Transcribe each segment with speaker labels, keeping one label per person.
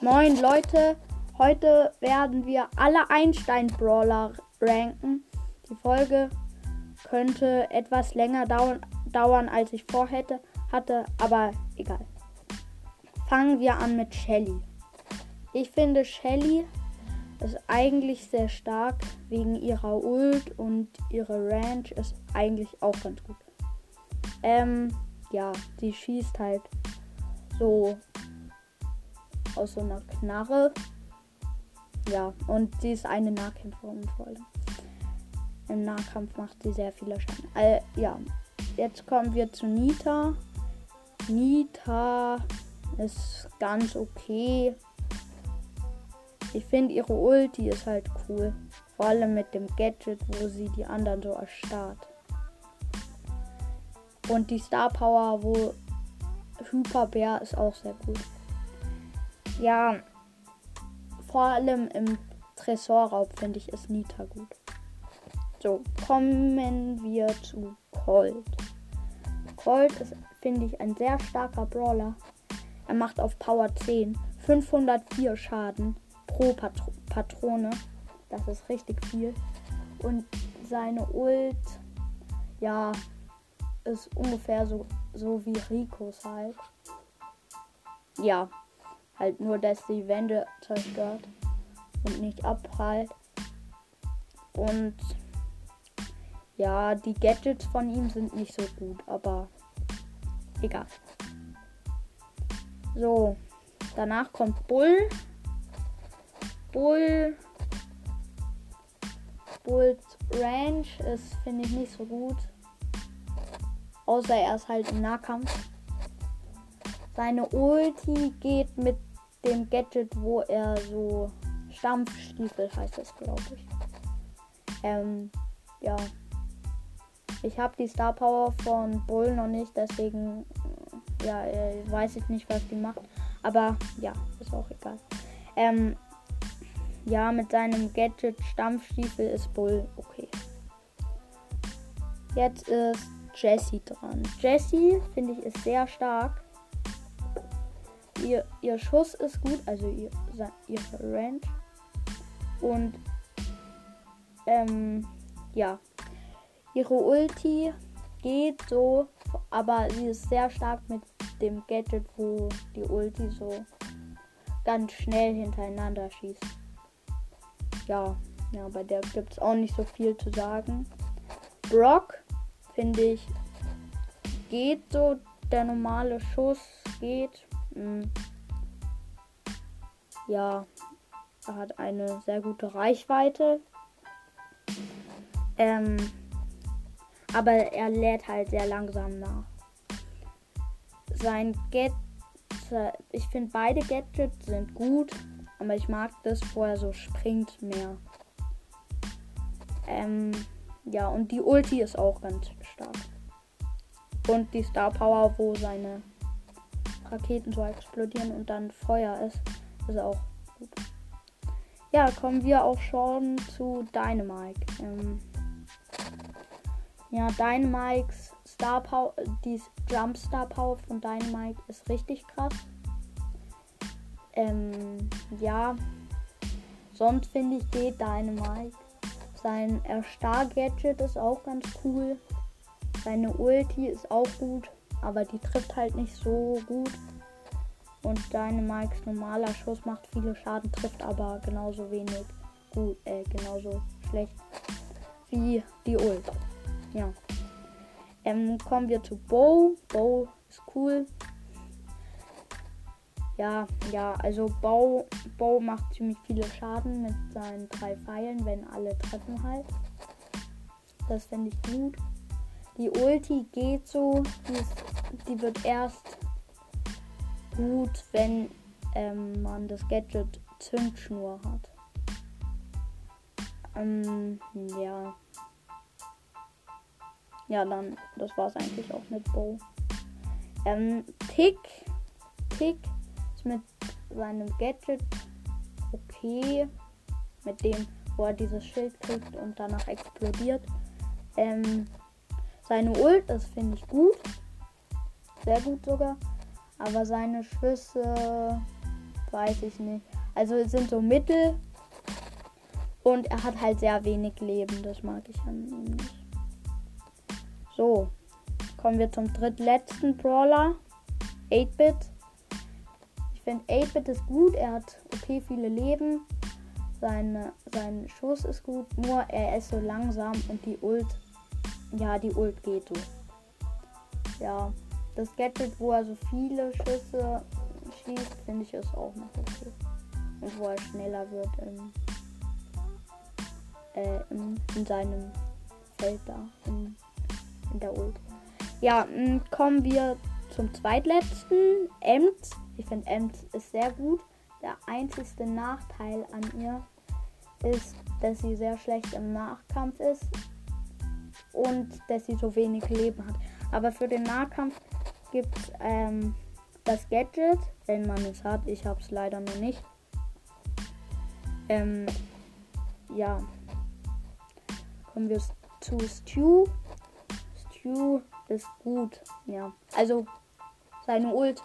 Speaker 1: Moin Leute, heute werden wir alle Einstein-Brawler ranken. Die Folge könnte etwas länger dauern, dauern als ich vorhätte, hatte, aber egal. Fangen wir an mit Shelly. Ich finde Shelly ist eigentlich sehr stark wegen ihrer Ult und ihre Range ist eigentlich auch ganz gut. Ähm, ja, sie schießt halt so aus so einer Knarre. Ja, und sie ist eine Nahkämpferin vor. Im Nahkampf macht sie sehr viele Schaden. Äh, ja, jetzt kommen wir zu Nita. Nita ist ganz okay. Ich finde ihre Ulti ist halt cool. Vor allem mit dem Gadget, wo sie die anderen so erstarrt. Und die Star Power, wo Hyperbär ist auch sehr gut. Ja, vor allem im Tresorraub finde ich es Nita gut. So, kommen wir zu Colt. Colt ist, finde ich, ein sehr starker Brawler. Er macht auf Power 10 504 Schaden pro Patro Patrone. Das ist richtig viel. Und seine Ult, ja, ist ungefähr so, so wie Ricos halt. Ja, halt nur, dass die Wände zerstört und nicht abprallt. Und ja, die Gadgets von ihm sind nicht so gut, aber egal. So, danach kommt Bull. Bull. Bulls Range ist, finde ich, nicht so gut. Außer er ist halt im Nahkampf. Seine Ulti geht mit dem Gadget, wo er so Stampfstiefel heißt das, glaube ich. Ähm, ja. Ich habe die Star Power von Bull noch nicht, deswegen ja, äh, weiß ich nicht, was die macht. Aber ja, ist auch egal. Ähm, ja, mit seinem Gadget Stampfstiefel ist Bull okay. Jetzt ist Jessie dran. Jessie, finde ich, ist sehr stark. Ihr, ihr Schuss ist gut, also ihr, ihre Range. Und ähm, ja, ihre Ulti geht so, aber sie ist sehr stark mit dem Gadget, wo die Ulti so ganz schnell hintereinander schießt. Ja, ja, bei der gibt es auch nicht so viel zu sagen. Brock finde ich geht so, der normale Schuss geht. Hm. Ja, er hat eine sehr gute Reichweite. Ähm, aber er lädt halt sehr langsam nach. Sein Gadget, ich finde beide Gadgets sind gut, aber ich mag das, wo er so springt mehr. Ähm, ja, und die Ulti ist auch ganz stark. Und die Star Power, wo seine Raketen so explodieren und dann Feuer ist, ist auch gut. Ja, kommen wir auch schon zu Dynamite. Ähm, ja, Dynamikes Star Power, die Jump Star Power von Dynamite ist richtig krass. Ähm, ja, sonst finde ich geht Dynamite. Sein Erstar-Gadget ist auch ganz cool. Seine Ulti ist auch gut, aber die trifft halt nicht so gut. Und Dynamikes normaler Schuss macht viele Schaden, trifft aber genauso wenig gut, äh, genauso schlecht wie die Ult. Ja. Ähm, kommen wir zu Bow. Bow ist cool. Ja, ja, also Bow, Bow macht ziemlich viele Schaden mit seinen drei Pfeilen, wenn alle treffen halt. Das finde ich gut. Die Ulti geht so. Die, ist, die wird erst gut, wenn ähm, man das Gadget Zündschnur hat. Ähm, ja. Ja, dann, das war es eigentlich auch mit Bo. Ähm, Tick. Tick ist mit seinem Gadget okay. Mit dem, wo er dieses Schild kriegt und danach explodiert. Ähm, seine Ult, das finde ich gut. Sehr gut sogar. Aber seine Schüsse, weiß ich nicht. Also sind so Mittel. Und er hat halt sehr wenig Leben. Das mag ich an ihm nicht. So. Kommen wir zum drittletzten Brawler. 8-Bit. Ich finde 8-Bit ist gut. Er hat okay viele Leben. Seine, sein Schuss ist gut. Nur er ist so langsam und die Ult. Ja, die Ult geht so. Ja. Das Gadget, wo er so viele Schüsse schießt, finde ich ist auch noch okay. Und wo er schneller wird im, äh, in, in seinem Feld da. In, in der Ult. Ja, mh, kommen wir zum zweitletzten. Ems. Ich finde Ems ist sehr gut. Der einzigste Nachteil an ihr ist, dass sie sehr schlecht im Nachkampf ist und dass sie so wenig Leben hat. Aber für den Nahkampf gibt es ähm, das Gadget, wenn man es hat. Ich habe es leider noch nicht. Ähm, ja. Kommen wir zu Stew. Stew ist gut. Ja. Also seine Ult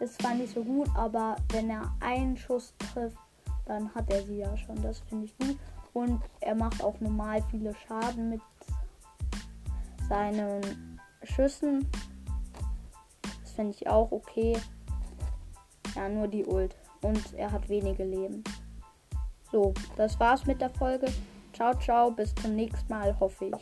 Speaker 1: ist zwar nicht so gut, aber wenn er einen Schuss trifft, dann hat er sie ja schon. Das finde ich gut. Und er macht auch normal viele Schaden mit seinen Schüssen. Finde ich auch okay. Ja, nur die Ult. Und er hat wenige Leben. So, das war's mit der Folge. Ciao, ciao. Bis zum nächsten Mal, hoffe ich.